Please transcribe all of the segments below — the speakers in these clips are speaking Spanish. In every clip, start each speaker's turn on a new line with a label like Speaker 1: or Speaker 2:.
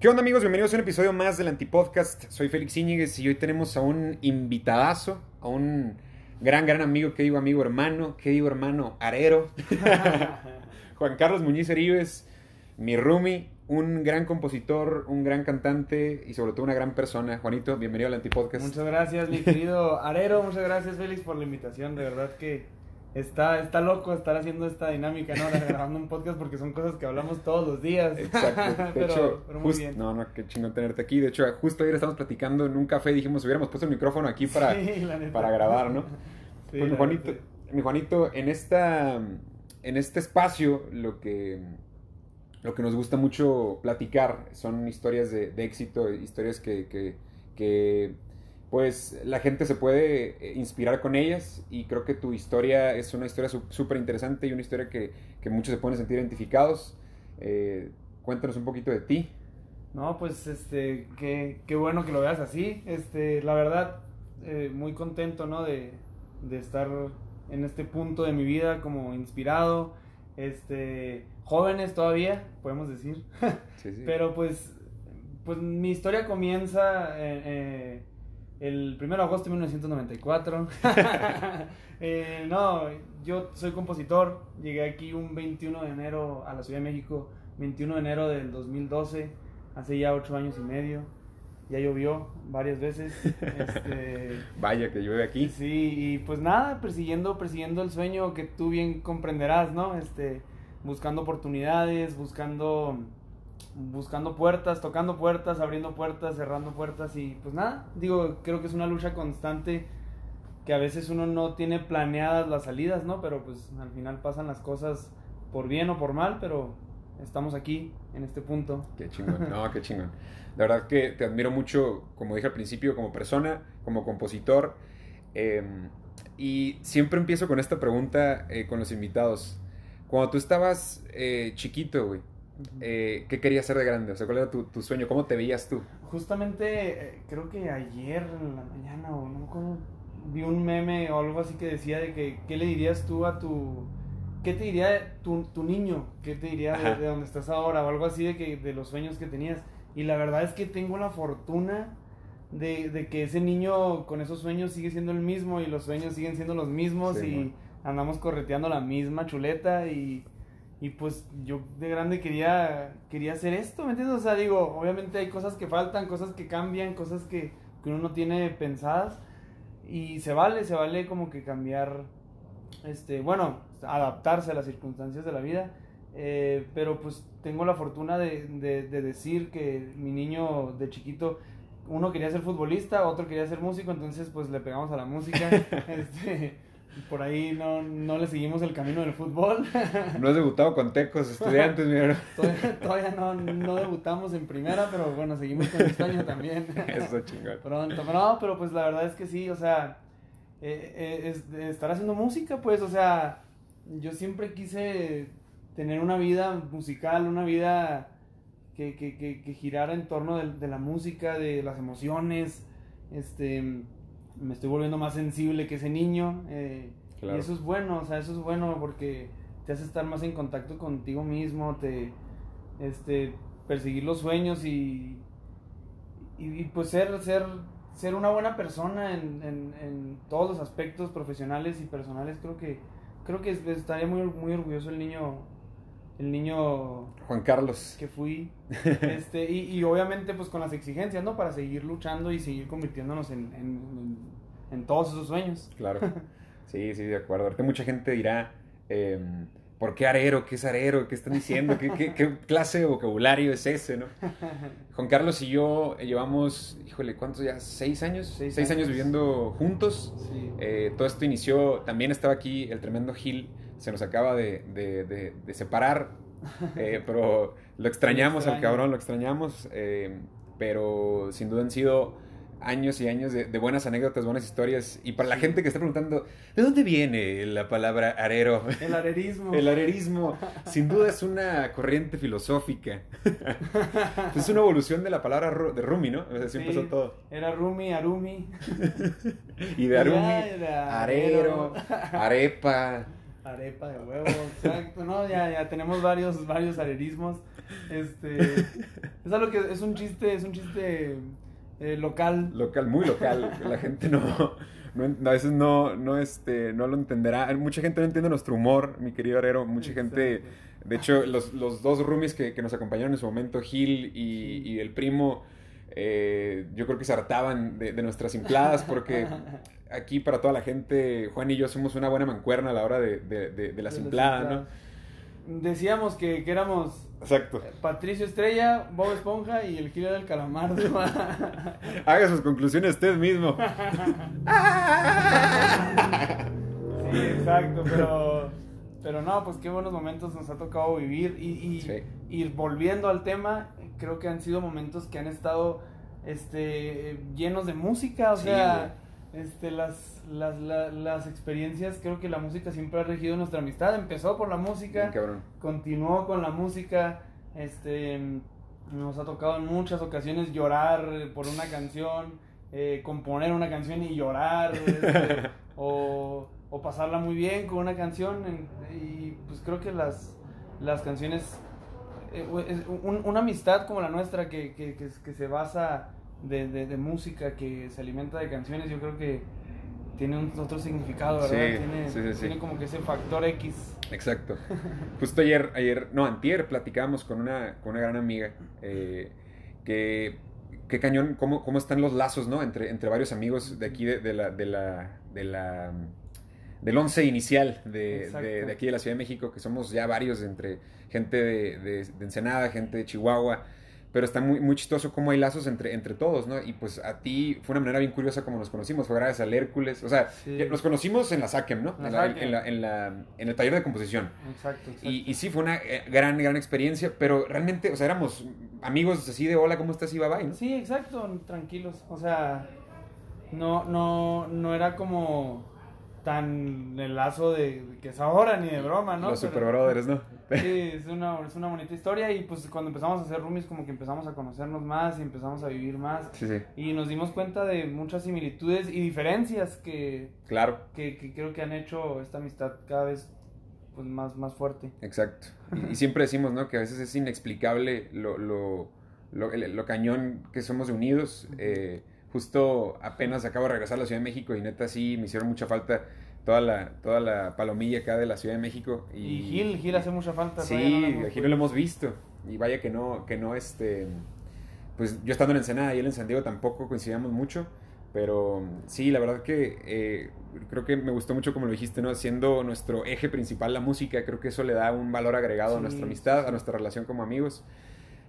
Speaker 1: ¿Qué onda amigos? Bienvenidos a un episodio más del Antipodcast. Soy Félix Íñiguez y hoy tenemos a un invitadazo, a un gran, gran amigo, que digo amigo hermano, que digo hermano arero, Juan Carlos Muñiz Heribes, mi roomie, un gran compositor, un gran cantante y sobre todo una gran persona. Juanito, bienvenido al Antipodcast.
Speaker 2: Muchas gracias, mi querido Arero. Muchas gracias, Félix, por la invitación. De verdad que Está, está loco estar haciendo esta dinámica, ¿no? Grabando un podcast porque son cosas que hablamos todos los días. Exacto. De
Speaker 1: pero, hecho, muy bien. No, no, qué chingón tenerte aquí. De hecho, justo ayer estábamos platicando en un café y dijimos, hubiéramos puesto el micrófono aquí para, para grabar, ¿no? Sí, pues, Juanito, mi Juanito, en esta en este espacio lo que lo que nos gusta mucho platicar son historias de, de éxito, historias que, que, que pues la gente se puede eh, inspirar con ellas y creo que tu historia es una historia súper interesante y una historia que, que, muchos se pueden sentir identificados. Eh, cuéntanos un poquito de ti.
Speaker 2: No, pues este, qué, qué, bueno que lo veas así. Este, la verdad, eh, muy contento, ¿no? De, de, estar en este punto de mi vida como inspirado. Este, jóvenes todavía, podemos decir. Sí, sí. Pero pues, pues mi historia comienza... Eh, el 1 de agosto de 1994. Eh, no, yo soy compositor. Llegué aquí un 21 de enero a la Ciudad de México, 21 de enero del 2012, hace ya 8 años y medio. Ya llovió varias veces. Este,
Speaker 1: Vaya que llueve aquí.
Speaker 2: Sí, y pues nada, persiguiendo, persiguiendo el sueño que tú bien comprenderás, ¿no? Este, buscando oportunidades, buscando buscando puertas, tocando puertas, abriendo puertas, cerrando puertas y pues nada, digo, creo que es una lucha constante que a veces uno no tiene planeadas las salidas, ¿no? Pero pues al final pasan las cosas por bien o por mal, pero estamos aquí en este punto.
Speaker 1: Qué chingón, no, qué chingón. La verdad que te admiro mucho, como dije al principio, como persona, como compositor. Em, y siempre empiezo con esta pregunta eh, con los invitados. Cuando tú estabas eh, chiquito, güey, eh, ¿qué querías ser de grande? O sea, ¿cuál era tu, sueño? ¿Cómo te veías tú?
Speaker 2: Justamente, eh, creo que ayer en la mañana o no vi un meme o algo así que decía de que, ¿qué le dirías tú a tu... ¿Qué te diría tu, tu niño? ¿Qué te diría de, donde estás ahora? O algo así de, que, de los sueños que tenías. Y la verdad es que tengo la fortuna de, de, que ese niño con esos sueños sigue siendo el mismo y los sueños siguen siendo los mismos y andamos correteando la misma chuleta y y pues yo de grande quería, quería hacer esto, ¿me entiendes? O sea, digo, obviamente hay cosas que faltan, cosas que cambian, cosas que, que uno no tiene pensadas. Y se vale, se vale como que cambiar, este, bueno, adaptarse a las circunstancias de la vida. Eh, pero pues tengo la fortuna de, de, de, decir que mi niño de chiquito, uno quería ser futbolista, otro quería ser músico, entonces pues le pegamos a la música. este, por ahí no, no le seguimos el camino del fútbol.
Speaker 1: No has debutado con Tecos, estudiantes, mira.
Speaker 2: Todavía, no, no, debutamos en primera, pero bueno, seguimos con el sueño también.
Speaker 1: Eso chingón.
Speaker 2: Pronto, no, pero pues la verdad es que sí, o sea, eh, eh, es, estar haciendo música, pues, o sea, yo siempre quise tener una vida musical, una vida que, que, que, que girara en torno de, de la música, de las emociones, este me estoy volviendo más sensible que ese niño. Eh, y eso es bueno, o sea, eso es bueno porque te hace estar más en contacto contigo mismo, te, este, perseguir los sueños y, y, pues ser, ser, ser una buena persona en, en, en, todos los aspectos profesionales y personales. Creo que, creo que estaría muy, muy orgulloso el niño el niño
Speaker 1: Juan Carlos
Speaker 2: que fui este y, y, obviamente pues con las exigencias no para seguir luchando y seguir convirtiéndonos en, en, en, todos esos sueños
Speaker 1: claro sí sí de acuerdo ahorita mucha gente dirá eh, ¿por qué arero? ¿qué es arero? ¿qué están diciendo? ¿Qué, qué, qué clase de vocabulario es ese? ¿no? Juan Carlos y yo llevamos híjole ¿cuántos ya? ¿seis años? seis, años. viviendo juntos sí. eh, todo esto inició también estaba aquí el tremendo Gil se nos acaba de, de, de, separar, eh, pero lo extrañamos al cabrón, lo extrañamos, eh, pero sin duda han sido años y años de, buenas anécdotas, buenas historias. Y para la gente que está preguntando, ¿de dónde viene la palabra arero?
Speaker 2: El arerismo.
Speaker 1: El arerismo, sin duda es una corriente filosófica. es una evolución de la palabra de Rumi, ¿no? Así empezó todo.
Speaker 2: Era Rumi, Arumi.
Speaker 1: y de Arumi, arero, arepa.
Speaker 2: Arepa de huevo, exacto, ¿no? Ya, ya tenemos varios, varios arerismos. Este, es algo que es un chiste, es un chiste eh, local.
Speaker 1: Local, muy local. La gente no, no, a veces no, no, este, no lo entenderá. Mucha gente no entiende nuestro humor, mi querido Herrero. Mucha gente, de hecho, los, los dos roomies que, que, nos acompañaron en su momento, Gil y, y el primo, eh, yo creo que se hartaban de, de nuestras simpladas porque aquí para toda la gente, Juan y yo somos una buena mancuerna a la hora de, de, de la simplada, ¿no?
Speaker 2: Decíamos que, que éramos
Speaker 1: Exacto.
Speaker 2: Patricio Estrella, Bob Esponja y el killer del calamar.
Speaker 1: Haga sus conclusiones usted mismo.
Speaker 2: sí, exacto, pero, pero no, pues qué buenos momentos nos ha tocado vivir. Y, y, volviendo al tema, creo que han sido momentos que han estado este, llenos de música, o sea, este, las, las, las, experiencias, creo que la música siempre ha regido nuestra amistad. Empezó por la música, continuó con la música, este, nos ha tocado en muchas ocasiones llorar por una canción, eh, componer una canción y llorar, este, o, o, pasarla muy bien con una canción. y pues creo que las, las canciones, eh, una amistad como la nuestra que, que, que, que se basa de, de, música que se alimenta de canciones, yo creo que tiene un otro significado, ¿verdad? tiene, tiene como que ese factor X.
Speaker 1: Exacto. Justo ayer, ayer, no, antier platicábamos con una, con una gran amiga eh, que qué cañón, cómo, cómo están los lazos, ¿no? Entre, entre varios amigos de aquí, de, de la, de la, de la, del once inicial de, de, aquí de la Ciudad de México, que somos ya varios entre gente de, de, Ensenada, gente de Chihuahua, pero está muy, muy chistoso cómo hay lazos entre, entre todos, ¿no? Y pues a ti fue una manera bien curiosa como nos conocimos, fue gracias al Hércules, o sea, nos conocimos en la SACEM, ¿no? En, la, en, la, en, el taller de composición.
Speaker 2: Exacto.
Speaker 1: Y, y, sí, fue una eh, gran, gran experiencia, pero realmente, o sea, éramos amigos así de hola, ¿cómo estás? Y bye bye, ¿no?
Speaker 2: Sí, exacto, tranquilos, o sea, no, no, no era como tan el lazo de, que es ahora ni de broma, ¿no?
Speaker 1: Los Super Brothers, ¿no?
Speaker 2: sí, es una, es una bonita historia y pues cuando empezamos a hacer roomies como que empezamos a conocernos más y empezamos a vivir más.
Speaker 1: Sí, sí.
Speaker 2: Y nos dimos cuenta de muchas similitudes y diferencias que,
Speaker 1: claro.
Speaker 2: que, que creo que han hecho esta amistad cada vez pues, más, más fuerte.
Speaker 1: Exacto. Y, siempre decimos, ¿no? Que a veces es inexplicable lo, lo, lo, lo cañón que somos unidos. Eh, justo apenas acabo de regresar a la Ciudad de México y neta sí me hicieron mucha falta toda la, toda la palomilla acá de la Ciudad de México.
Speaker 2: Y, Gil, Gil hace mucha falta.
Speaker 1: Sí, no Gil lo hemos visto. Y vaya que no, que no, este, pues yo estando en Ensenada y él en San Diego tampoco coincidíamos mucho. Pero sí, la verdad que eh, creo que me gustó mucho como lo dijiste, ¿no? Siendo nuestro eje principal la música, creo que eso le da un valor agregado a nuestra amistad, a nuestra relación como amigos.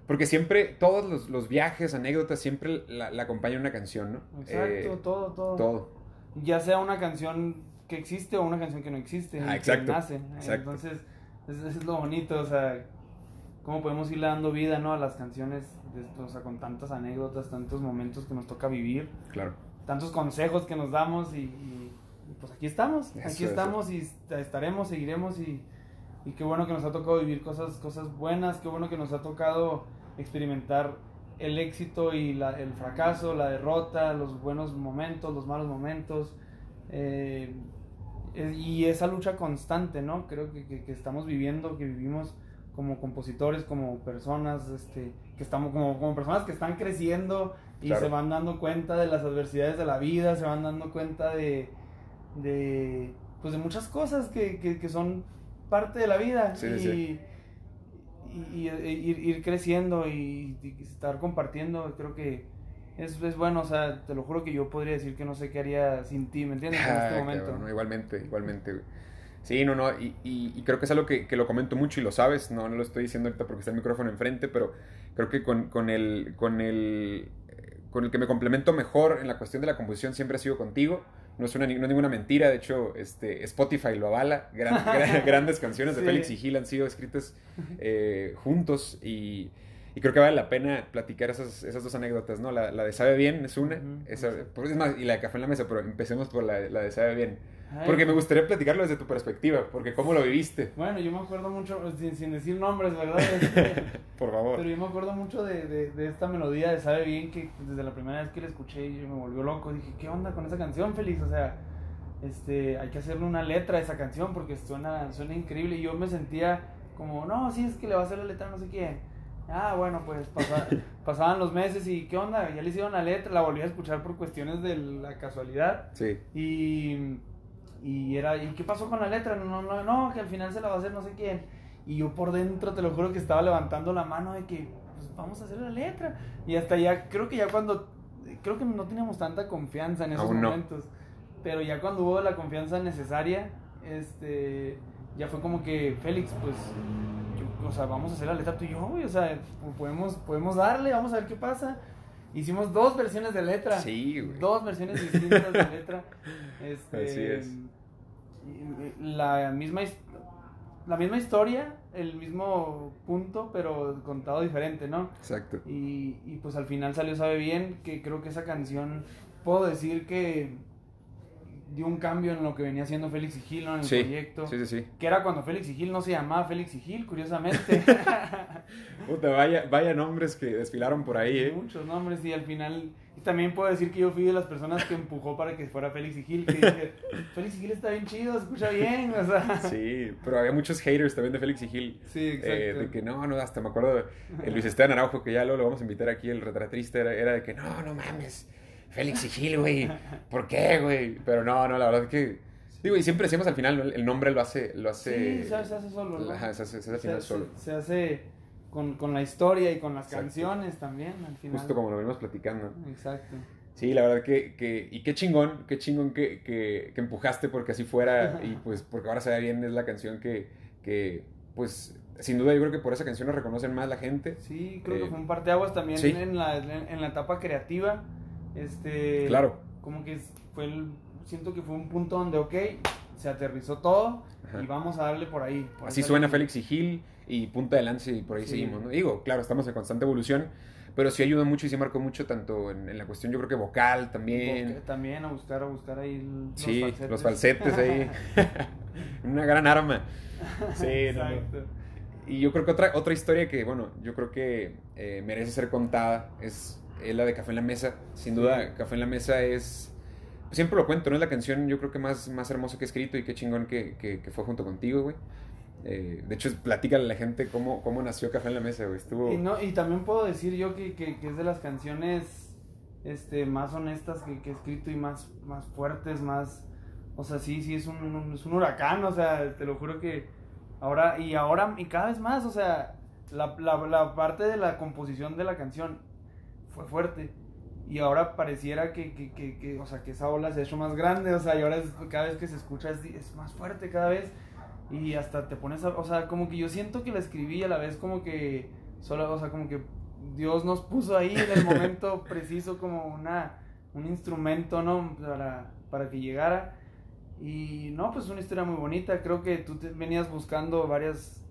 Speaker 1: Porque siempre, todos los, los viajes, anécdotas, siempre la, la, acompaña una canción, ¿no?
Speaker 2: Exacto, eh, todo, todo.
Speaker 1: Todo.
Speaker 2: Ya sea una canción que existe o una canción que no existe.
Speaker 1: Ah, exacto.
Speaker 2: Que nace. Entonces, eso es lo bonito, o sea, cómo podemos irle dando vida, ¿no? A las canciones, de, o sea, con tantas anécdotas, tantos momentos que nos toca vivir.
Speaker 1: Claro.
Speaker 2: Tantos consejos que nos damos y, pues aquí estamos, aquí estamos y estaremos, seguiremos y, y qué bueno que nos ha tocado vivir cosas, cosas buenas, qué bueno que nos ha tocado experimentar el éxito y la, el fracaso, la derrota, los buenos momentos, los malos momentos. Eh, y esa lucha constante, ¿no? Creo que, que, estamos viviendo, que vivimos como compositores, como personas, este, que estamos como, como personas que están creciendo y se van dando cuenta de las adversidades de la vida, se van dando cuenta de, de pues de muchas cosas que, que, son parte de la vida y, Y, ir, ir, creciendo y, estar compartiendo, creo que es, es, bueno, o sea, te lo juro que yo podría decir que no sé qué haría sin ti, ¿me entiendes? En este ah, momento.
Speaker 1: igualmente, igualmente. Sí, no, no, y, y, creo que es algo que, que, lo comento mucho y lo sabes, no, no lo estoy diciendo ahorita porque está el micrófono enfrente, pero creo que con, con, el, con, el, con el que me complemento mejor en la cuestión de la composición siempre ha sido contigo. No es, una, no es ninguna mentira, de hecho este, Spotify lo avala. grandes canciones de Félix y Gil han sido escritas eh, juntos y y creo que vale la pena platicar esas, esas dos anécdotas, ¿no? La, la de Sabe Bien es una, esa, pues, es más, y la de Café en la Mesa, pero empecemos por la, la de Sabe Bien. porque me gustaría platicarlo desde tu perspectiva, porque cómo lo viviste.
Speaker 2: Bueno, yo me acuerdo mucho, sin, sin decir nombres, ¿verdad?
Speaker 1: por favor.
Speaker 2: Pero yo me acuerdo mucho de, de, de, esta melodía de Sabe Bien, que desde la primera vez que la escuché yo me volvió loco. Dije, ¿qué onda con esa canción, Félix? O sea, este, hay que hacerle una letra a esa canción porque suena, suena increíble. Y yo me sentía como, no, sí, es que le va a hacer la letra no sé quién Ah, bueno, pues pasaban los meses y ¿qué onda? Ya le hicieron la letra, la volví a escuchar por cuestiones de la casualidad.
Speaker 1: Sí.
Speaker 2: Y, y era, ¿y qué pasó con la letra? No, no, no, que al final se la va a hacer no sé quién. Y yo por dentro, te lo juro que estaba levantando la mano de que, pues vamos a hacer la letra. Y hasta ya, creo que ya cuando, creo que no teníamos tanta confianza en esos momentos. Pero ya cuando hubo la confianza necesaria, este, ya fue como que, Félix, pues o sea, vamos a hacer la letra tú y yo, güey, o sea, podemos, podemos darle, vamos a ver qué pasa. Hicimos dos versiones de letra.
Speaker 1: Sí, güey.
Speaker 2: Dos versiones distintas de letra. Este,
Speaker 1: Así es.
Speaker 2: La misma, la misma historia, el mismo punto, pero contado diferente, ¿no?
Speaker 1: Exacto.
Speaker 2: Y, y pues al final salió Sabe Bien, que creo que esa canción, puedo decir que dio un cambio en lo que venía haciendo Félix y Gil, En el proyecto.
Speaker 1: Sí, sí, sí.
Speaker 2: Que era cuando Félix y Gil no se llamaba Félix y Gil, curiosamente.
Speaker 1: Puta, vaya, vaya nombres que desfilaron por ahí, ¿eh?
Speaker 2: Muchos nombres y al final... Y también puedo decir que yo fui de las personas que empujó para que fuera Félix y Gil. Que dije, Félix y Gil está bien chido, escucha bien, o sea...
Speaker 1: Sí, pero había muchos haters también de Félix y Gil.
Speaker 2: Sí, exacto.
Speaker 1: Eh, de que no, no, hasta me acuerdo, el Luis Esteban Araujo, que ya luego lo vamos a invitar aquí, el retratrista, era, era de que no, no mames Félix y Gil, güey. ¿Por qué, güey? Pero no, no, la verdad es que. Digo, y siempre decimos al final, el nombre lo hace. Lo hace
Speaker 2: sí, se, hace solo.
Speaker 1: ¿no? Ajá, se hace, se hace al final solo.
Speaker 2: Se, hace con, con, la historia y con las canciones también, al final.
Speaker 1: Justo como lo venimos platicando.
Speaker 2: Exacto.
Speaker 1: Sí, la verdad que, que, y qué chingón, qué chingón que, que, que empujaste porque así fuera y pues porque ahora se ve bien es la canción que, que, pues sin duda yo creo que por esa canción nos reconocen más la gente.
Speaker 2: Sí, creo que eh, fue un parteaguas también en, la, en, la etapa creativa este.
Speaker 1: Claro.
Speaker 2: Como que fue el. Siento que fue un punto donde, ok, se aterrizó todo y vamos a darle por ahí.
Speaker 1: Así suena Félix y Gil y punta de lance y por ahí seguimos, ¿no? Digo, claro, estamos en constante evolución, pero sí ayuda mucho y sí marcó mucho tanto en, la cuestión, yo creo que vocal también.
Speaker 2: también a buscar, a buscar ahí
Speaker 1: los sí, falsetes. los falsetes ahí. Una gran arma. Sí, Exacto. Y yo creo que otra, otra historia que, bueno, yo creo que eh, merece ser contada es es la de Café en la Mesa. Sin duda, Café en la Mesa es... Siempre lo cuento, ¿no? Es la canción yo creo que más, más hermosa que he escrito y qué chingón que, que, fue junto contigo, güey. Eh, de hecho, platícale a la gente cómo, cómo nació Café en la Mesa, güey. Estuvo...
Speaker 2: Y, no, y también puedo decir yo que, que, es de las canciones este, más honestas que, he escrito y más, más fuertes, más... O sea, sí, sí, es un, es un huracán, o sea, te lo juro que ahora, y ahora, y cada vez más, o sea, la, la, la parte de la composición de la canción fue fuerte. Y ahora pareciera que, que, que, o sea, que esa ola se ha hecho más grande, o sea, y ahora es, cada vez que se escucha es, es, más fuerte cada vez. Y hasta te pones a, o sea, como que yo siento que la escribí a la vez como que, solo, o sea, como que Dios nos puso ahí en el momento preciso como una, un instrumento, ¿no? Para, para que llegara. Y no, pues una historia muy bonita. Creo que tú te venías buscando varias.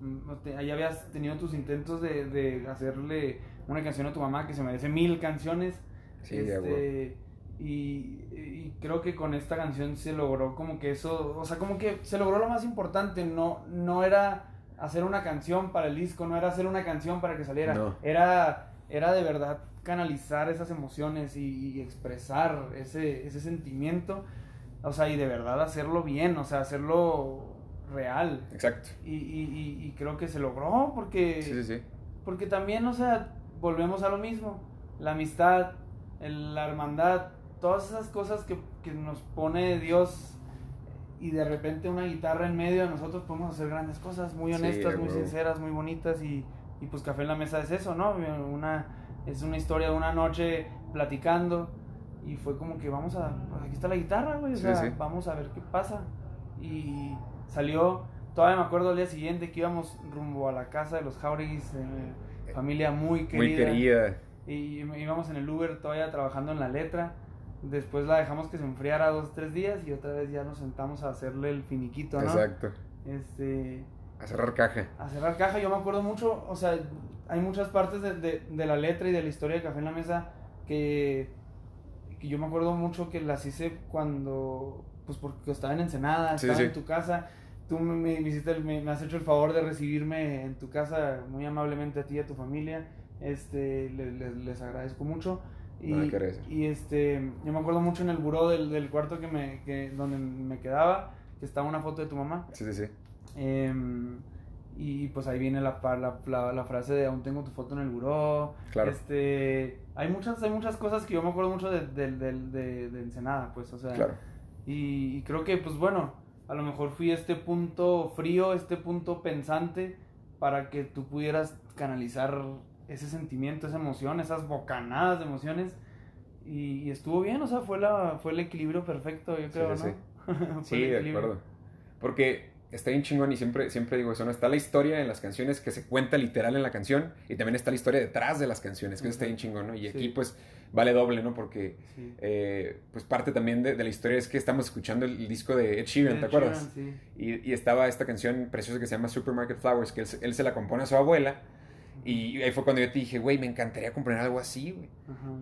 Speaker 2: Mm, ahí habías tenido tus intentos de, de hacerle una canción a tu mamá que se merece mil canciones.
Speaker 1: Sí,
Speaker 2: este, y, y, creo que con esta canción se logró como que eso, o sea, como que se logró lo más importante, no, no era hacer una canción para el disco, no era hacer una canción para que saliera, era, era de verdad canalizar esas emociones y, expresar ese, ese sentimiento, o sea, y de verdad hacerlo bien, o sea, hacerlo real.
Speaker 1: Exacto.
Speaker 2: Y, y, y creo que se logró porque...
Speaker 1: Sí, sí, sí.
Speaker 2: Porque también, o sea, volvemos a lo mismo, la amistad, la hermandad, todas esas cosas que, que, nos pone Dios y de repente una guitarra en medio de nosotros podemos hacer grandes cosas, muy honestas, muy sinceras, muy bonitas y, y, pues Café en la Mesa es eso, ¿no? Una, es una historia de una noche platicando y fue como que vamos a, pues, aquí está la guitarra, güey, o sea, vamos a ver qué pasa y salió, todavía me acuerdo el día siguiente que íbamos rumbo a la casa de los Jaureguis, familia muy querida.
Speaker 1: Muy querida.
Speaker 2: Y íbamos en el Uber todavía trabajando en la letra. Después la dejamos que se enfriara dos, tres días y otra vez ya nos sentamos a hacerle el finiquito, ¿no?
Speaker 1: Exacto.
Speaker 2: Este...
Speaker 1: A cerrar caja.
Speaker 2: A cerrar caja, yo me acuerdo mucho, o sea, hay muchas partes de, de, la letra y de la historia de Café en la Mesa que, que yo me acuerdo mucho que las hice cuando, pues porque estaba en Ensenada, estaba en tu casa tú me, me, hiciste, me, has hecho el favor de recibirme en tu casa muy amablemente a ti y a tu familia. Este, les agradezco mucho. Y, y este, yo me acuerdo mucho en el buró del, del cuarto que me, que, donde me quedaba, que estaba una foto de tu mamá.
Speaker 1: Sí, sí, sí.
Speaker 2: Em, y pues ahí viene la, la, la, frase de aún tengo tu foto en el buró.
Speaker 1: Claro.
Speaker 2: Este, hay muchas, hay muchas cosas que yo me acuerdo mucho de, de, de, de Ensenada, pues, o sea.
Speaker 1: Claro.
Speaker 2: Y, y, creo que, pues bueno, a lo mejor fui este punto frío, este punto pensante, para que tú pudieras canalizar ese sentimiento, esa emoción, esas bocanadas de emociones. Y, estuvo bien, o sea, fue, la, fue el equilibrio perfecto, yo creo,
Speaker 1: sí,
Speaker 2: ¿no?
Speaker 1: Sí, de acuerdo. Porque está bien chingón y siempre, siempre digo eso, ¿no? Está la historia en las canciones que se cuenta literal en la canción y también está la historia detrás de las canciones, que eso está bien chingón, ¿no? Y aquí pues vale doble, ¿no? Porque eh, pues parte también de, la historia es que estamos escuchando el, disco de Ed Sheeran, ¿te acuerdas? y, y, estaba esta canción preciosa que se llama Supermarket Flowers, que él, él se la compone a su abuela y ahí fue cuando yo te dije, güey, me encantaría comprar algo así, güey.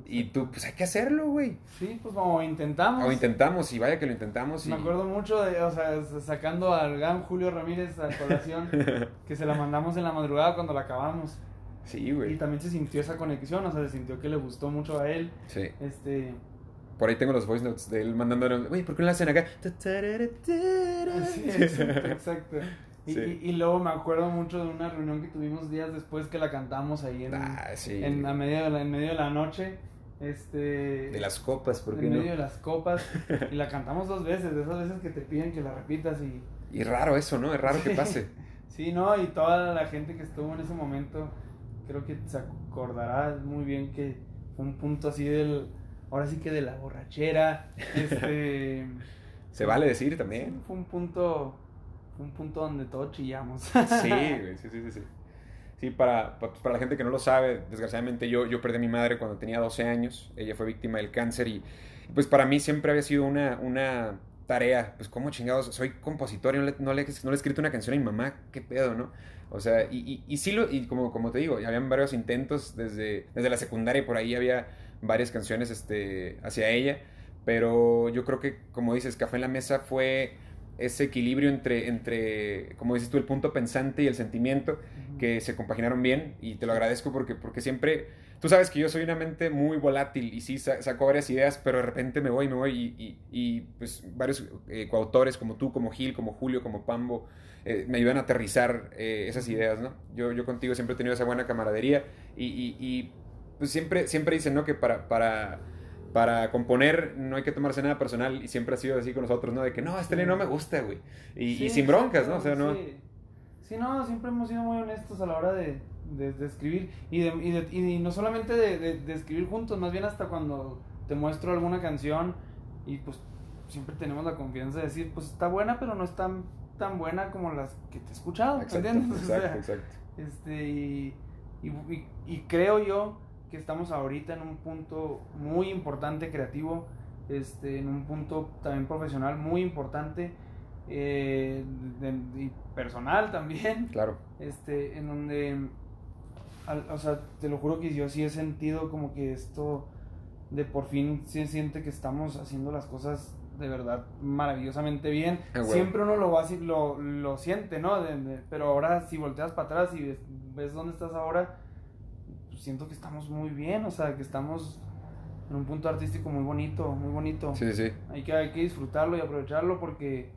Speaker 1: y tú, pues hay que hacerlo, güey.
Speaker 2: Sí, pues como intentamos.
Speaker 1: O intentamos, y vaya que lo intentamos.
Speaker 2: Me acuerdo mucho de, o sea, sacando al gran Julio Ramírez a colación, que se la mandamos en la madrugada cuando la acabamos.
Speaker 1: Sí, güey.
Speaker 2: Y también se sintió esa conexión, o sea, se sintió que le gustó mucho a él.
Speaker 1: Sí.
Speaker 2: Este...
Speaker 1: Por ahí tengo los voice notes de él mandándonos, güey, ¿por qué no la hacen acá?
Speaker 2: Sí, exacto, exacto. Y, luego me acuerdo mucho de una reunión que tuvimos días después que la cantamos ahí en,
Speaker 1: ah,
Speaker 2: en, a medio de la, en medio de la noche. Este,
Speaker 1: de las copas, ¿por qué
Speaker 2: En medio de las copas. y la cantamos dos veces, de esas veces que te piden que la repitas y...
Speaker 1: Y raro eso, ¿no? Es raro que pase.
Speaker 2: sí, ¿no? Y toda la gente que estuvo en ese momento, creo que se acordará muy bien que fue un punto así del... Ahora sí que de la borrachera. Este...
Speaker 1: se vale decir también.
Speaker 2: fue un punto un punto donde todos chillamos.
Speaker 1: sí, sí, sí, sí. Sí, para, para la gente que no lo sabe, desgraciadamente yo, yo perdí a mi madre cuando tenía 12 años, ella fue víctima del cáncer y pues para mí siempre había sido una, una tarea, pues como chingados, soy compositor y no le, no, le, no le he escrito una canción a mi mamá, qué pedo, ¿no? O sea, y, y, y sí lo, y como, como te digo, habían varios intentos desde, desde la secundaria y por ahí había varias canciones este, hacia ella, pero yo creo que, como dices, Café en la Mesa fue ese equilibrio entre, entre, como dices tú, el punto pensante y el sentimiento, que se compaginaron bien y te lo agradezco porque, porque siempre, tú sabes que yo soy una mente muy volátil y sí saco varias ideas, pero de repente me voy, me voy y, y, pues varios eh, coautores como tú, como Gil, como Julio, como Pambo, eh, me ayudan a aterrizar eh, esas ideas, ¿no? Yo, yo contigo siempre he tenido esa buena camaradería y, y pues siempre, siempre dicen, ¿no? Que para... para para componer no hay que tomarse nada personal y siempre ha sido así con nosotros, ¿no? De que no, este no me gusta, güey. Y, sin broncas, ¿no? O sea, no.
Speaker 2: Sí. no, siempre hemos sido muy honestos a la hora de, de, escribir y, de, y, no solamente de, escribir juntos, más bien hasta cuando te muestro alguna canción y pues siempre tenemos la confianza de decir, pues está buena, pero no es tan, tan buena como las que te he escuchado,
Speaker 1: exacto, ¿entiendes? Exacto, exacto.
Speaker 2: Este, y, y creo yo estamos ahorita en un punto muy importante creativo, este, en un punto también profesional muy importante eh, y personal también.
Speaker 1: Claro.
Speaker 2: Este, en donde, o sea, te lo juro que yo sí he sentido como que esto de por fin se siente que estamos haciendo las cosas de verdad maravillosamente bien. Ah, Siempre uno lo, va, lo, lo siente, ¿no? pero ahora si volteas para atrás y ves, ves dónde estás ahora, siento que estamos muy bien, o sea, que estamos en un punto artístico muy bonito, muy bonito.
Speaker 1: Sí, sí.
Speaker 2: Hay que, hay que disfrutarlo y aprovecharlo porque,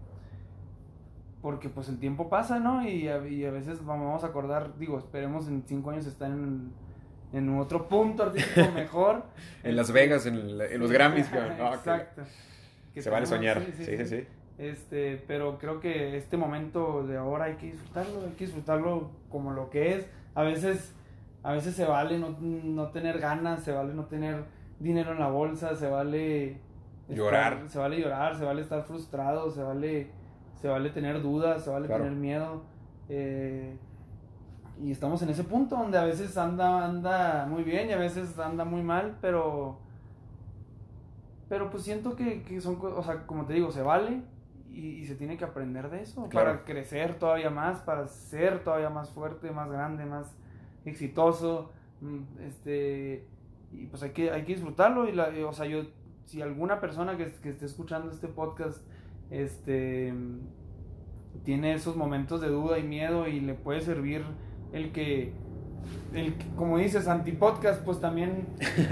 Speaker 2: porque pues el tiempo pasa, ¿no? Y a, y a veces vamos a acordar, digo, esperemos en cinco años estar en, en otro punto artístico mejor.
Speaker 1: en Las Vegas, en, los Grammys.
Speaker 2: Exacto.
Speaker 1: Se vale soñar, sí sí, sí,
Speaker 2: Este, pero creo que este momento de ahora hay que disfrutarlo, hay que disfrutarlo como lo que es. A veces a veces se vale no, tener ganas, se vale no tener dinero en la bolsa, se vale
Speaker 1: llorar,
Speaker 2: se vale llorar, se vale estar frustrado, se vale, se vale tener dudas, se vale tener miedo. Eh, y estamos en ese punto donde a veces anda, anda muy bien y a veces anda muy mal, pero, pero pues siento que, que son, o sea, como te digo, se vale y, se tiene que aprender de eso para crecer todavía más, para ser todavía más fuerte, más grande, más exitoso, mm, este, y pues hay que, hay que disfrutarlo, y la, o sea, yo, si alguna persona que, que esté escuchando este podcast, este, tiene esos momentos de duda y miedo y le puede servir el que, el, como dices, antipodcast, pues también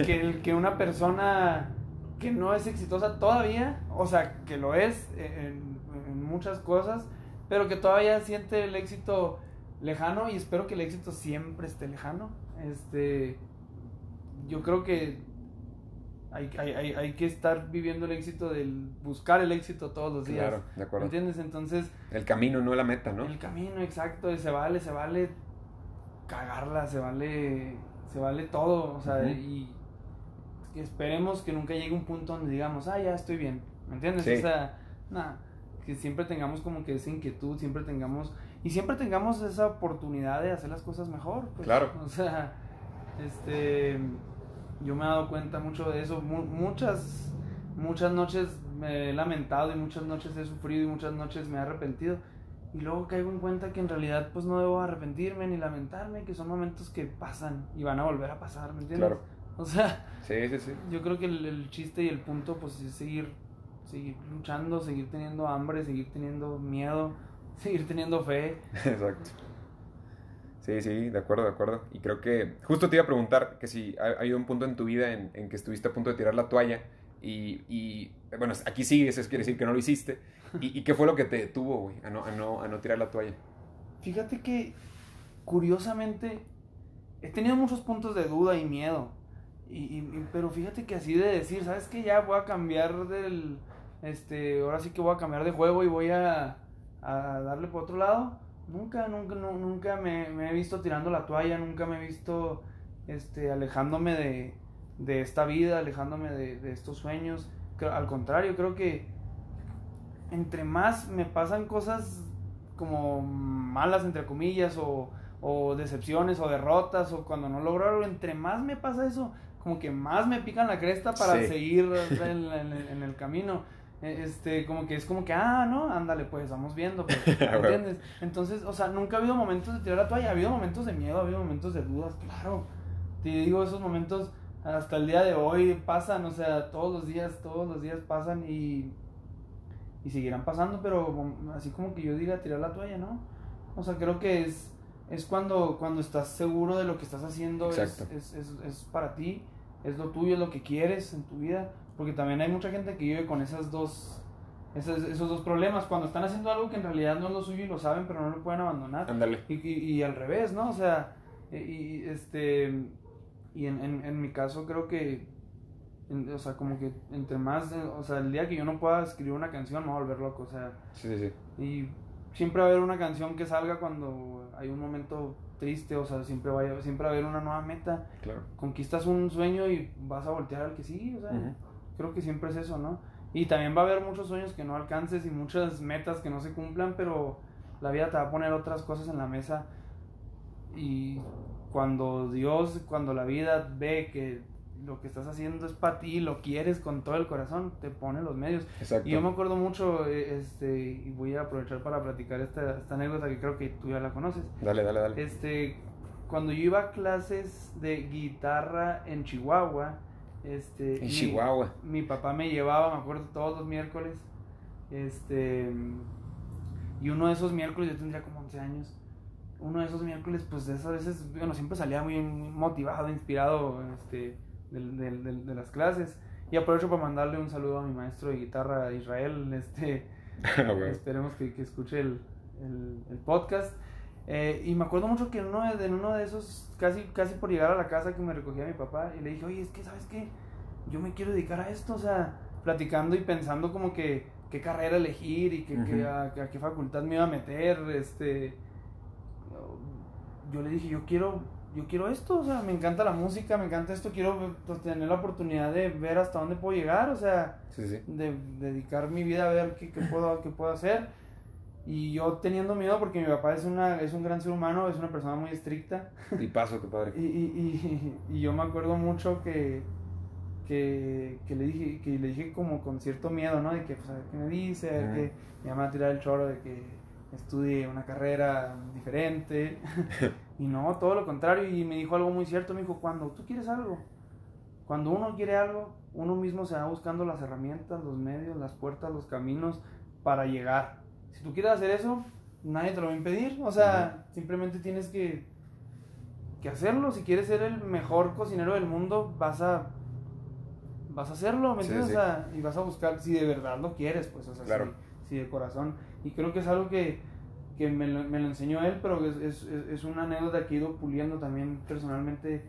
Speaker 2: que, el, que una persona que no es exitosa todavía, o sea, que lo es en, en muchas cosas, pero que todavía siente el éxito lejano y espero que el éxito siempre esté lejano. Este, yo creo que hay, hay, hay, que estar viviendo el éxito del buscar el éxito todos los días. Claro, de acuerdo. ¿Entiendes? Entonces...
Speaker 1: El camino, no la meta, ¿no?
Speaker 2: El camino, exacto. se vale, se vale cagarla, se vale, se vale todo. O sea, y esperemos que nunca llegue un punto donde digamos, ah, ya estoy bien. ¿Me entiendes? O sea, nada, que siempre tengamos como que esa inquietud, siempre tengamos, y siempre tengamos esa oportunidad de hacer las cosas mejor. Pues. Claro. O sea, este yo me he dado cuenta mucho de eso. muchas, muchas noches me he lamentado y muchas noches he sufrido y muchas noches me he arrepentido. Y luego caigo en cuenta que en realidad pues no debo arrepentirme ni lamentarme, que son momentos que pasan y van a volver a pasar, ¿me entiendes? Claro. O sea, sí, sí, sí. yo creo que el, el, chiste y el punto pues es seguir, seguir luchando, seguir teniendo hambre, seguir teniendo miedo, seguir teniendo fe. Exacto.
Speaker 1: Sí, sí, de acuerdo, de acuerdo. Y creo que justo te iba a preguntar que si ha, habido un punto en tu vida en, que estuviste a punto de tirar la toalla y, y bueno, aquí sigues, eso quiere decir que no lo hiciste. ¿Y, qué fue lo que te detuvo, güey, a no, a, no, a no tirar la toalla?
Speaker 2: Fíjate que, curiosamente, he tenido muchos puntos de duda y miedo. Y, pero fíjate que así de decir, ¿sabes qué? Ya voy a cambiar del, este, ahora sí que voy a cambiar de juego y voy a, a darle por otro lado Nunca, nunca, nunca me, he visto tirando la toalla, nunca me he visto este, alejándome de, de esta vida, alejándome de, de estos sueños. Al contrario, creo que entre más me pasan cosas como malas, entre comillas, o, o decepciones, o derrotas, o cuando no logro algo, entre más me pasa eso, como que más me pican la cresta para seguir en, en, el camino. E, este, como que es como que, ah, no, ándale, pues, vamos viendo, pues, ¿entiendes? Entonces, o sea, nunca ha habido momentos de tirar la toalla, ha habido momentos de miedo, ha habido momentos de dudas, claro. Te digo, esos momentos hasta el día de hoy pasan, o sea, todos los días, todos los días pasan y, y seguirán pasando, pero así como que yo diga tirar la toalla, ¿no? O sea, creo que es, es cuando, cuando estás seguro de lo que estás haciendo, es, es, es, es para ti, es lo tuyo, es lo que quieres en tu vida porque también hay mucha gente que vive con esas dos, esos, esos dos problemas. Cuando están haciendo algo que en realidad no es lo suyo y lo saben, pero no lo pueden abandonar. Ándale. Y, y, al revés, ¿no? O sea, y, este. Y en, en, en mi caso creo que. o sea, como que entre más. O sea, el día que yo no pueda escribir una canción, me voy a volver loco. O sea. Sí, sí, sí. Y siempre va a haber una canción que salga cuando hay un momento triste, o sea, siempre va a, siempre va a haber una nueva meta. Claro. Conquistas un sueño y vas a voltear al que sigue, o sea. Creo que siempre es eso, ¿no? Y también va a haber muchos sueños que no alcances y muchas metas que no se cumplan, pero la vida te va a poner otras cosas en la mesa. Y cuando Dios, cuando la vida ve que lo que estás haciendo es para ti, lo quieres con todo el corazón, te pone los medios. Exacto. Y yo me acuerdo mucho, eh, este, y voy a aprovechar para platicar esta, esta anécdota que creo que tú ya la conoces.
Speaker 1: Dale, dale, dale.
Speaker 2: Este, cuando yo iba a clases de guitarra en Chihuahua, este,
Speaker 1: en Chihuahua.
Speaker 2: Mi papá me llevaba, me acuerdo, todos los miércoles. Este. Y uno de esos miércoles, yo tendría como 11 años. Uno de esos miércoles, pues de esas veces, bueno, siempre salía muy motivado, inspirado este, de, las clases. Y aprovecho para mandarle un saludo a mi maestro de guitarra, Israel. Este, Esperemos que, que escuche el, el, podcast. Eh, y me acuerdo mucho que en uno, de, en uno de esos, casi, casi por llegar a la casa que me recogía mi papá, y le dije, oye, es que, ¿sabes qué? Yo me quiero dedicar a esto, o sea, platicando y pensando como que qué carrera elegir y que, a, qué facultad me iba a meter, este... Yo le dije, yo quiero, yo quiero esto, o sea, me encanta la música, me encanta esto, quiero pues, tener la oportunidad de ver hasta dónde puedo llegar, o sea, de, dedicar mi vida a ver qué, qué, puedo, qué puedo hacer. Y yo teniendo miedo porque mi papá es, una, es un gran ser humano, es una persona muy estricta.
Speaker 1: Y paso, tu padre.
Speaker 2: y, y, y, y, yo me acuerdo mucho que, que, que, le dije, que le dije como con cierto miedo, ¿no? De que, pues, a ver qué me dice, a ver qué me llama a tirar el choro de que estudie una carrera diferente. y no, todo lo contrario. Y me dijo algo muy cierto, me dijo, cuando tú quieres algo, cuando uno quiere algo, uno mismo se va buscando las herramientas, los medios, las puertas, los caminos para llegar si tú quieres hacer eso, nadie te lo va a impedir. O sea, simplemente tienes que, que hacerlo. Si quieres ser el mejor cocinero del mundo, vas a vas a hacerlo, ¿me entiendes? O sea, y vas a buscar si de verdad lo quieres, pues, o sea, si, de corazón. Y creo que es algo que, que me lo, me lo enseñó él, pero es, es, es, una anécdota que he ido puliendo también personalmente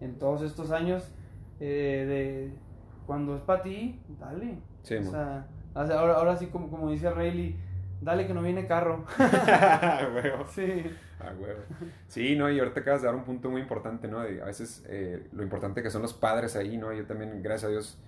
Speaker 2: en todos estos años. Eh, de cuando es para ti, dale.
Speaker 1: Sí,
Speaker 2: o sea, ahora, ahora sí, como, como dice Rayleigh, dale que no viene carro.
Speaker 1: huevo.
Speaker 2: Sí.
Speaker 1: Ah, huevo. Sí, no, y ahorita acabas de dar un punto muy importante, ¿no? De, a veces eh, lo importante que son los padres ahí, ¿no? Yo también, gracias a Dios,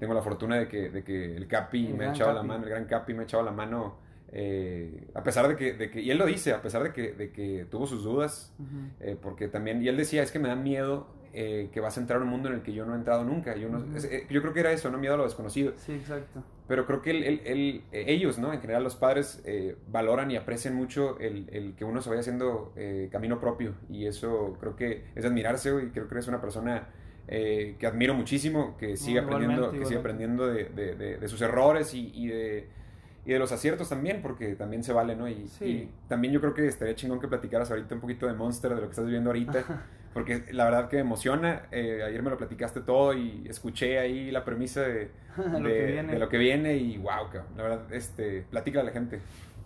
Speaker 1: tengo la fortuna de que, de que el Capi me ha echado la mano, el gran Capi me ha echado la mano. Eh, a pesar de que, de que, y él lo dice, a pesar de que, de que tuvo sus dudas, eh, porque también, y él decía, es que me da miedo eh, que vas a entrar a un mundo en el que yo no he entrado nunca. Yo, no, yo creo que era eso, ¿no? Miedo a lo desconocido.
Speaker 2: Sí, exacto.
Speaker 1: Pero creo que él, ellos, ¿no? En general los padres valoran y aprecian mucho el, el, que uno se vaya haciendo camino propio. Y eso creo que es admirarse y creo que eres una persona que admiro muchísimo, que sigue aprendiendo, que sigue aprendiendo de, de, de, sus errores y, y, de, y, de, los aciertos también, porque también se vale, ¿no? Y, también yo creo que estaría chingón que platicaras ahorita un poquito de Monster, de lo que estás viviendo ahorita, porque la verdad que me emociona. Eh, ayer me lo platicaste todo y escuché ahí la premisa de, lo, que viene. lo que viene y wow, la verdad, este, platica a la gente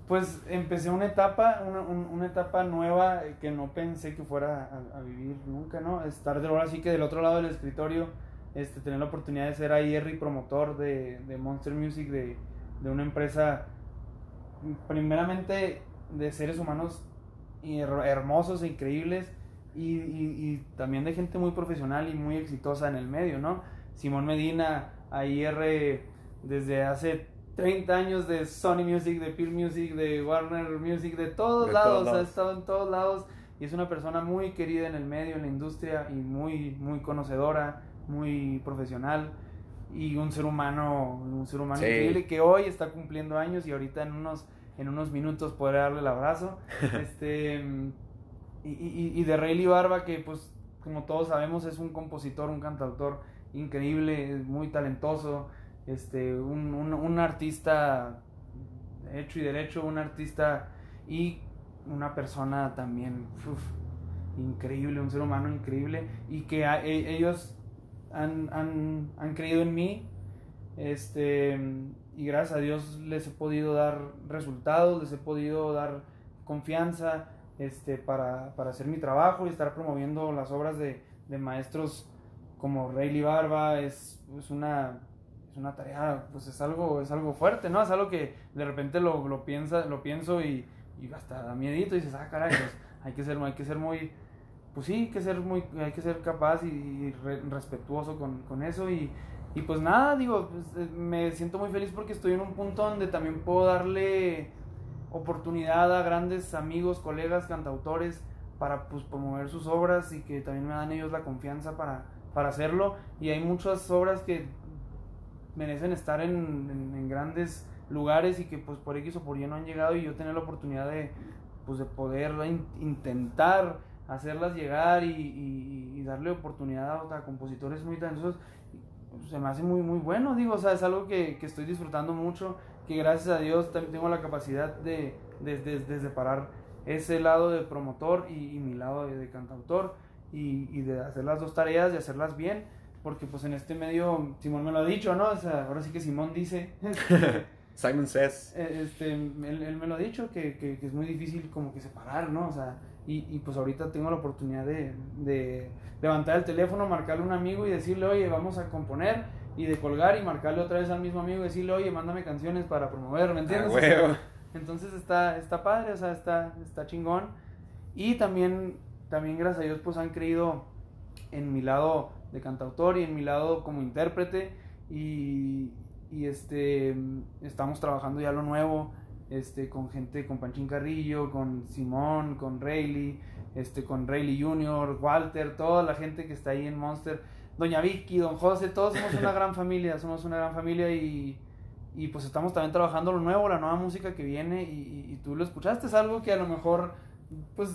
Speaker 2: pues empecé una etapa, una, una, etapa nueva que no pensé que fuera a, vivir nunca, ¿no? Estar de ahora sí que del otro lado del escritorio, este, tener la oportunidad de ser ahí y promotor de, de Monster Music, de, de, una empresa primeramente de seres humanos hermosos e increíbles y, y, también de gente muy profesional y muy exitosa en el medio, ¿no? Simón Medina, AIR desde hace 30 años de Sony Music, de Peer Music, de Warner Music, de todos lados, ha estado en todos lados y es una persona muy querida en el medio, en la industria y muy, muy conocedora, muy profesional y un ser humano, un ser humano increíble que hoy está cumpliendo años y ahorita en unos, en unos minutos podré darle el abrazo. este, y, y, y de Rayleigh Barba que pues como todos sabemos es un compositor, un cantautor increíble, muy talentoso este, un, un, artista hecho y derecho, un artista y una persona también increíble, un ser humano increíble y que e, ellos han, han, han, creído en mí este, y gracias a Dios les he podido dar resultados, les he podido dar confianza este, para, para hacer mi trabajo y estar promoviendo las obras de, de maestros como Rayleigh Barba, es, es una una tarea, pues es algo, es algo fuerte, ¿no? Es algo que de repente lo, lo, piensa, lo pienso y, y hasta da miedito y dices, ah, caray, pues hay que ser, hay que ser muy, pues sí, hay que ser muy, hay que ser capaz y, respetuoso con, con, eso y, y pues nada, digo, pues, eh, me siento muy feliz porque estoy en un punto donde también puedo darle oportunidad a grandes amigos, colegas, cantautores para pues promover sus obras y que también me dan ellos la confianza para, para hacerlo. Y hay muchas obras que merecen estar en, en, grandes lugares y que pues por X o por Y no han llegado y yo tener la oportunidad de, pues, de poder intentar hacerlas llegar y, y, darle oportunidad a, compositores muy talentosos se me hace muy muy bueno digo o sea es algo que, que estoy disfrutando mucho que gracias a Dios también tengo la capacidad de, de, de, separar ese lado de promotor y, mi lado de, cantautor y, y de hacer las dos tareas y hacerlas bien porque pues en este medio Simón me lo ha dicho, ¿no? O sea, ahora sí que Simón dice.
Speaker 1: Simon says.
Speaker 2: Eh, este, él, él, me lo ha dicho, que, que, que, es muy difícil como que separar, ¿no? O sea, y, y pues ahorita tengo la oportunidad de, de, levantar el teléfono, marcarle a un amigo y decirle, oye, vamos a componer, y de colgar y marcarle otra vez al mismo amigo y decirle, oye, mándame canciones para promover, ¿me entiendes?
Speaker 1: Ah,
Speaker 2: entonces está, está padre, o sea, está, está chingón. Y también, también, gracias a Dios, pues han creído en mi lado de cantautor y en mi lado como intérprete y, y este estamos trabajando ya lo nuevo este con gente con Panchín Carrillo con Simón con Rayleigh este con Rayleigh Jr. Walter toda la gente que está ahí en Monster Doña Vicky Don José todos somos una gran familia somos una gran familia y y pues estamos también trabajando lo nuevo la nueva música que viene y, y tú lo escuchaste es algo que a lo mejor pues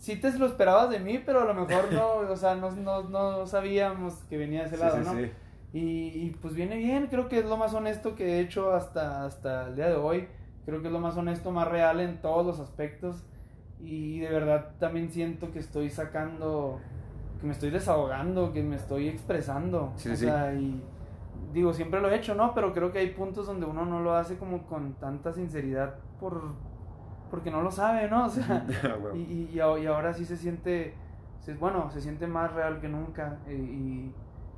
Speaker 2: sí te lo esperabas de mí, pero a lo mejor no, o sea, no, no, no sabíamos que venía de ese lado, ¿no? Sí. Y, y, pues viene bien, creo que es lo más honesto que he hecho hasta, hasta el día de hoy. Creo que es lo más honesto, más real en todos los aspectos. Y de verdad también siento que estoy sacando, que me estoy desahogando, que me estoy expresando.
Speaker 1: Sí,
Speaker 2: o sea, y digo, siempre lo he hecho, ¿no? Pero creo que hay puntos donde uno no lo hace como con tanta sinceridad por porque no lo sabe, ¿no? O sea, y, y, ahora sí se siente, bueno, se siente más real que nunca. Y,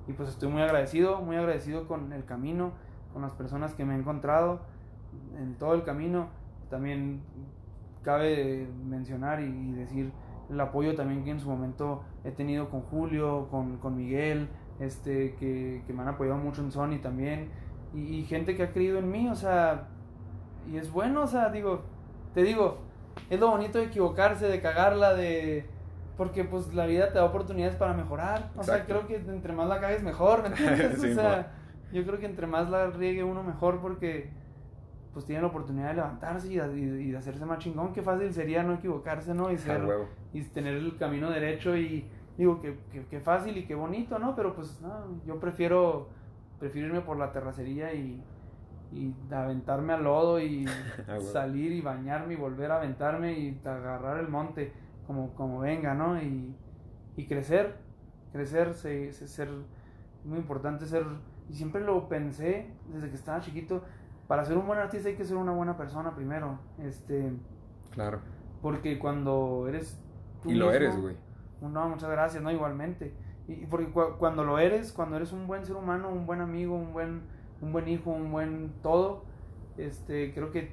Speaker 2: y, pues estoy muy agradecido, muy agradecido con el camino, con las personas que me he encontrado en todo el camino. También cabe mencionar y, decir el apoyo también que en su momento he tenido con Julio, con, con Miguel, este, que, que, me han apoyado mucho en Sony también, y, y, gente que ha creído en mí, o sea, y es bueno, o sea, digo, te digo, es lo bonito de equivocarse, de cagarla, de... Porque pues la vida te da oportunidades para mejorar. O sea, creo que entre más la cagues mejor, ¿me entiendes? o sea, yo creo que entre más la riegue uno mejor porque pues tiene la oportunidad de levantarse y, de hacerse más chingón. Qué fácil sería no equivocarse, ¿no? Y, ser, y tener el camino derecho y digo, que, que, fácil y qué bonito, ¿no? Pero pues no, yo prefiero, prefiero irme por la terracería y, y aventarme al lodo y salir y bañarme y volver a aventarme y agarrar el monte como, como venga, ¿no? Y, y crecer, crecer, ser, muy importante ser, y siempre lo pensé desde que estaba chiquito, para ser un buen artista hay que ser una buena persona primero, este...
Speaker 1: Claro.
Speaker 2: Porque cuando eres...
Speaker 1: y lo eres, güey.
Speaker 2: No, muchas gracias, no, igualmente. Y porque cuando lo eres, cuando eres un buen ser humano, un buen amigo, un buen un buen hijo, un buen todo, este, creo que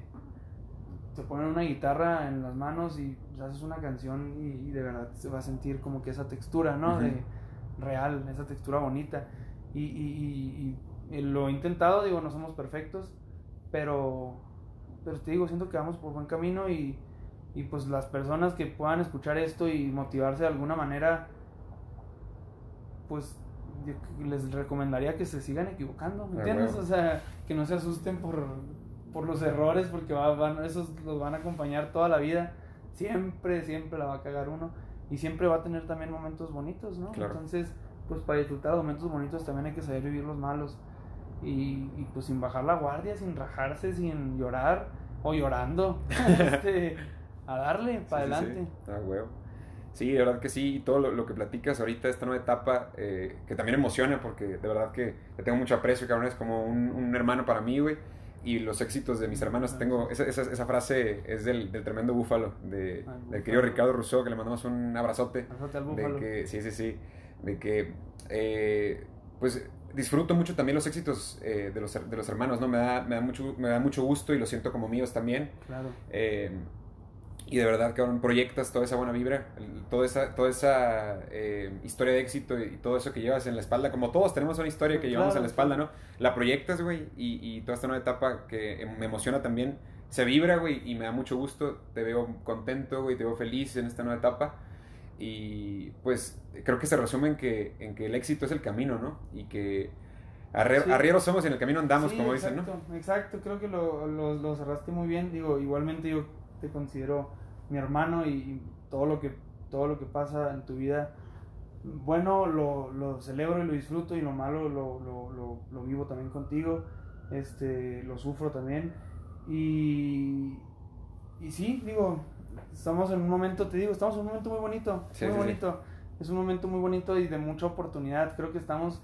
Speaker 2: te ponen una guitarra en las manos y haces una canción y, de verdad se va a sentir como que esa textura, ¿no? De real, esa textura bonita. Y, y, y, lo he intentado, digo, no somos perfectos, pero, pero te digo, siento que vamos por buen camino y, y pues las personas que puedan escuchar esto y motivarse de alguna manera, pues les recomendaría que se sigan equivocando, ¿me entiendes? O sea, que no se asusten por, por los errores, porque van, esos los van a acompañar toda la vida. Siempre, siempre la va a cagar uno. Y siempre va a tener también momentos bonitos, ¿no? Entonces, pues para disfrutar los momentos bonitos también hay que saber vivir los malos. Y, y pues sin bajar la guardia, sin rajarse, sin llorar o llorando. este, a darle para adelante.
Speaker 1: Sí, ah, Sí, de verdad que sí, y todo lo, que platicas ahorita, esta nueva etapa, eh, que también emociona porque de verdad que le tengo mucho aprecio, cabrón, es como un, un hermano para mí, güey. Y los éxitos de mis hermanos, tengo, esa, esa, esa frase es del, del, tremendo búfalo, de, del querido Ricardo Rousseau, que le mandamos un abrazote.
Speaker 2: Abrazote al búfalo.
Speaker 1: De que, sí, sí, sí, de que, eh, pues, disfruto mucho también los éxitos eh, de, los, de los hermanos, ¿no? Me da, me, da mucho, me da mucho gusto y lo siento como míos también.
Speaker 2: Claro.
Speaker 1: Y de verdad, cabrón, proyectas toda esa buena vibra, toda esa, toda esa eh, historia de éxito y todo eso que llevas en la espalda, como todos tenemos una historia que llevamos en la espalda, ¿no? La proyectas, güey, y, y, toda esta nueva etapa que me emociona también, se vibra, güey, y me da mucho gusto, te veo contento, güey, te veo feliz en esta nueva etapa. Y pues creo que se resume en que, en que el éxito es el camino, ¿no? Y que arrieros somos y en el camino andamos, como dicen,
Speaker 2: ¿no? Exacto, creo que lo, lo, lo cerraste muy bien, digo, igualmente yo te considero mi hermano y, todo lo que todo lo que pasa en tu vida bueno lo, lo celebro y lo disfruto y lo malo lo, lo, lo, vivo también contigo este lo sufro también y y sí digo estamos en un momento te digo estamos en un momento muy bonito muy bonito. Es un momento muy bonito y de mucha oportunidad. Creo que estamos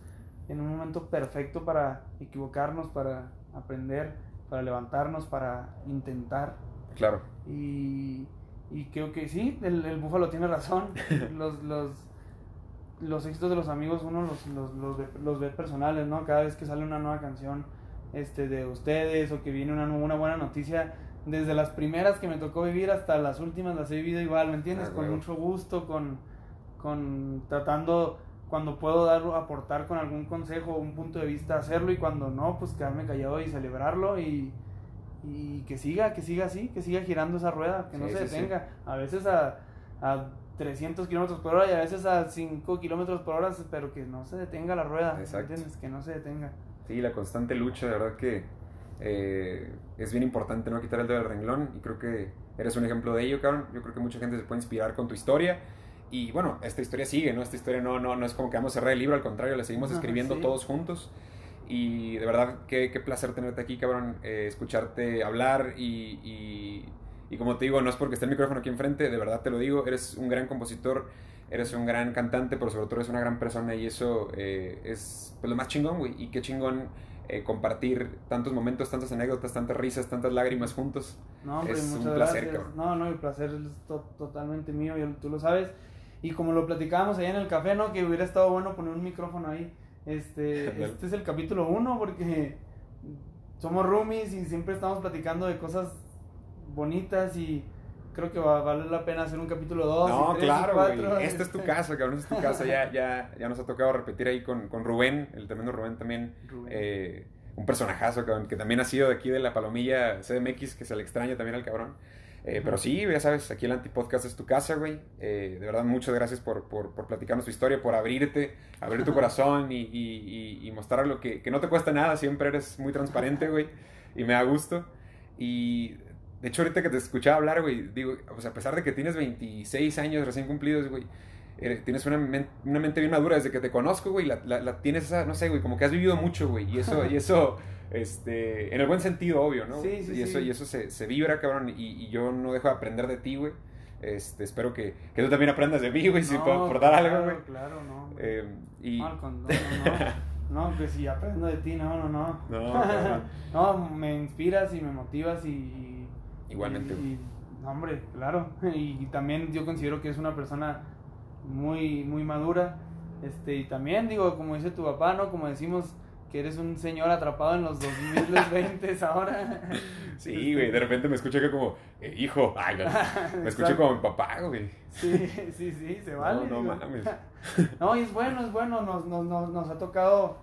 Speaker 2: en un momento perfecto para equivocarnos para aprender para levantarnos para intentar.
Speaker 1: Claro.
Speaker 2: Y y creo que sí, el, el búfalo tiene razón. los, los, los éxitos de los amigos uno los, los, los, ve, los ve personales, ¿no? Cada vez que sale una nueva canción este, de ustedes o que viene una, una buena noticia, desde las primeras que me tocó vivir hasta las últimas las he vivido igual, ¿me entiendes? Ah, con mucho gusto, con, con tratando cuando puedo dar aportar con algún consejo o un punto de vista hacerlo y cuando no, pues quedarme callado y celebrarlo y y que siga, que siga así, que siga girando esa rueda, que no se detenga. A veces a, a 300 kilómetros por hora y a veces a 5 kilómetros por hora, pero que no se detenga la rueda, ¿entiendes? Que no se detenga.
Speaker 1: Sí, la constante lucha, de verdad que eh, es bien importante no quitar el dedo del renglón y creo que eres un ejemplo de ello, cabrón. Yo creo que mucha gente se puede inspirar con tu historia. Y bueno, esta historia sigue, ¿no? Esta historia no, no, no es como que vamos a cerrar el libro, al contrario, la seguimos escribiendo todos juntos. Y de verdad, qué, qué placer tenerte aquí, cabrón, eh, escucharte hablar y, y, y, como te digo, no es porque esté el micrófono aquí enfrente, de verdad te lo digo, eres un gran compositor, eres un gran cantante, pero sobre todo eres una gran persona y eso eh, es pues, lo más chingón, güey. Y qué chingón eh, compartir tantos momentos, tantas anécdotas, tantas risas, tantas lágrimas juntos.
Speaker 2: No, hombre,
Speaker 1: es
Speaker 2: muchas
Speaker 1: un placer,
Speaker 2: gracias. No, no, el placer es to- totalmente mío, y tú lo sabes. Y como lo platicábamos allá en el café, ¿no? Que hubiera estado bueno poner un micrófono ahí. Este, este es el capítulo uno porque somos roomies y siempre estamos platicando de cosas bonitas y creo que va a valer la pena hacer un capítulo 2.
Speaker 1: No,
Speaker 2: y tres, y
Speaker 1: claro, güey. Esta es tu
Speaker 2: este.
Speaker 1: casa, cabrón. Esta es tu casa. Ya, ya, ya nos ha tocado repetir ahí con, con Rubén, el tremendo Rubén también.
Speaker 2: Rubén.
Speaker 1: eh, un personajazo, cabrón, que también ha sido de aquí de la Palomilla CDMX, que se le extraña también al cabrón. Eh, pero sí, ya sabes, aquí el Antipodcast es tu casa, güey. Eh, de verdad, muchas gracias por, por, por platicarnos tu historia, por abrirte, abrir tu corazón y, y, y, y mostrar lo que, que no te cuesta nada. Siempre eres muy transparente, güey. Y me da gusto. Y de hecho, ahorita que te escuchaba hablar, güey, digo, o sea, a pesar de que tienes 26 años recién cumplidos, güey, eh, tienes una, men- una mente bien madura desde que te conozco, güey, la, la- la tienes esa, no sé, güey, como que has vivido mucho, güey, y eso, y eso, este, en el buen sentido, obvio, ¿no?
Speaker 2: Sí, sí,
Speaker 1: y eso,
Speaker 2: sí.
Speaker 1: y eso se, se vibra, cabrón, y, y yo no dejo de aprender de ti, güey. Este, espero que, que tú también aprendas de mí, güey, si puedo aportar algo, güey.
Speaker 2: Claro, no.
Speaker 1: Eh, y...
Speaker 2: No, al no, no, que si aprendo de ti, no, no, no.
Speaker 1: No,
Speaker 2: me inspiras y me motivas y...
Speaker 1: Igualmente,
Speaker 2: y- hombre, claro. Y, también yo considero que es una persona muy, muy madura. Este, y también digo, como dice tu papá, ¿no? Como decimos que eres un señor atrapado en los 2020 ahora.
Speaker 1: Sí, güey, de repente me escucho que como, eh, hijo, ay, no, me
Speaker 2: Exacto.
Speaker 1: como mi papá, güey.
Speaker 2: Sí, sí, sí, se vale.
Speaker 1: No, no
Speaker 2: digo.
Speaker 1: mames.
Speaker 2: No, y es bueno, es bueno, nos, nos, nos, nos ha tocado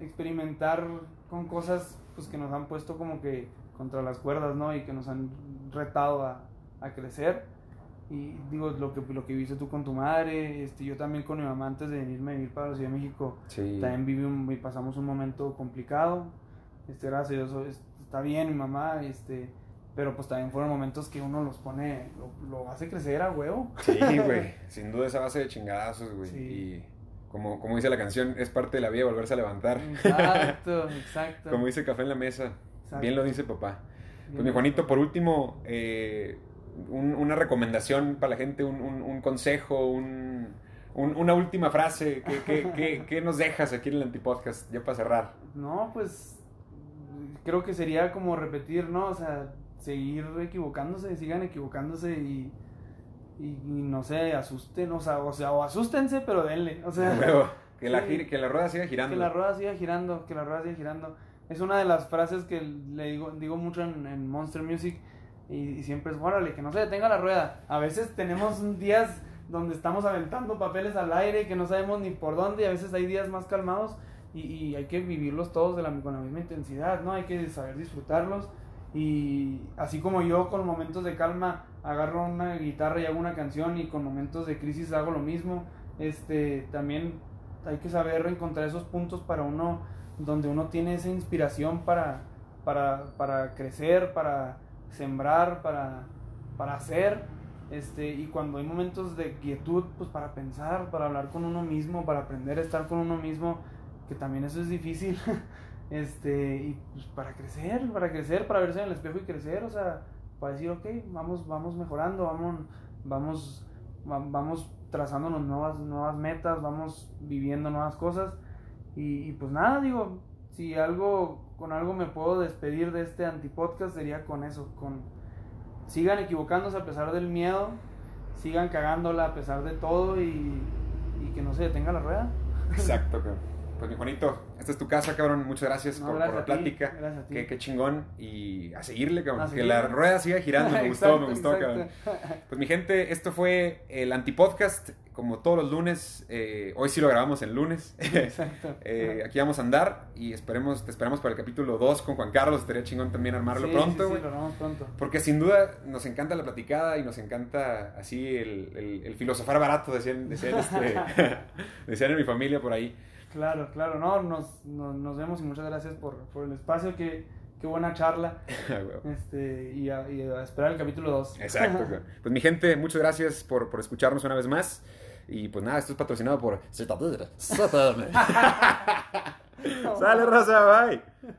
Speaker 2: experimentar con cosas pues que nos han puesto como que contra las cuerdas, ¿no? Y que nos han retado a, a crecer. Y digo, lo que, lo que viste tú con tu madre, este, yo también con mi mamá antes de venirme a vivir para la Ciudad de México,
Speaker 1: Sí.
Speaker 2: también y pasamos un momento complicado. Este, gracias a Dios, es- está bien mi mamá, este, pero pues también fueron momentos que uno los pone, lo, lo hace crecer a huevo.
Speaker 1: Sí, güey. Sin duda esa base de chingadazos, güey.
Speaker 2: Sí.
Speaker 1: Y como, como dice la canción, es parte de la vida volverse a levantar.
Speaker 2: Exacto, exacto.
Speaker 1: Como dice Café en la Mesa.
Speaker 2: Exacto.
Speaker 1: Bien lo dice papá. Pues mi Juanito, por último, eh, un- una recomendación para la gente, un, un- un consejo, un- un- una última frase. ¿Qué, qué, qué- qué nos dejas aquí en el Antipodcast? Ya para cerrar.
Speaker 2: No, pues creo que sería como repetir, ¿no? O sea, seguir equivocándose, sigan equivocándose y, y, y no se asusten, o sea, o sea, o asústense, pero denle, o sea,
Speaker 1: Luego, que, la,
Speaker 2: sí.
Speaker 1: que la rueda siga girando.
Speaker 2: que la rueda siga girando, que la rueda siga girando. Es una de las frases que le digo, digo mucho en, Monster Music y, y siempre es, órale, que no se detenga la rueda. A veces tenemos días donde estamos aventando papeles al aire que no sabemos ni por dónde y a veces hay días más calmados y, y hay que vivirlos todos de la, con la misma intensidad, ¿no? Hay que saber disfrutarlos y así como yo con momentos de calma agarro una guitarra y hago una canción y con momentos de crisis hago lo mismo, este, también hay que saber encontrar esos puntos para uno, donde uno tiene esa inspiración para, para, para crecer, para sembrar, para, para hacer, este, y cuando hay momentos de quietud, pues para pensar, para hablar con uno mismo, para aprender a estar con uno mismo, que también eso es difícil, este, y pues para crecer, para crecer, para verse en el espejo y crecer, o sea, para decir, ok, vamos, vamos mejorando, vamos, vamos, va- vamos trazándonos nuevas, nuevas metas, vamos viviendo nuevas cosas, y, y pues nada, digo, si algo, con algo me puedo despedir de este antipodcast sería con eso, con sigan equivocándose a pesar del miedo, sigan cagándola a pesar de todo y, y que no se detenga la rueda.
Speaker 1: Exacto, cabrón. Pues mi Juanito, esta es tu casa, cabrón. Muchas gracias
Speaker 2: No,
Speaker 1: por,
Speaker 2: gracias
Speaker 1: por la plática.
Speaker 2: gracias a ti.
Speaker 1: Qué, qué chingón. Y a seguirle, cabrón.
Speaker 2: A
Speaker 1: que la rueda siga girando. Me gustó, me gustó,
Speaker 2: Exacto,
Speaker 1: cabrón. Pues mi gente, esto fue el Antipodcast. Como todos los lunes. eh, hoy sí lo grabamos el lunes.
Speaker 2: Exacto.
Speaker 1: Eh, aquí vamos a andar y esperemos, te esperamos para el capítulo 2 con Juan Carlos. Estaría chingón también armarlo
Speaker 2: Sí,
Speaker 1: pronto,
Speaker 2: sí, sí, lo pronto.
Speaker 1: Porque sin duda nos encanta la platicada y nos encanta así el, el- el filosofar barato, decían, decían, este, decían en mi familia por ahí.
Speaker 2: Claro, claro, no, nos, nos, nos vemos y muchas gracias por, por el espacio, qué, qué buena charla. Este, y, a, y a esperar el capítulo 2.
Speaker 1: Exacto. Pues mi gente, muchas gracias por, por escucharnos una vez más. Y pues nada, esto es patrocinado por Sale, raza, bye.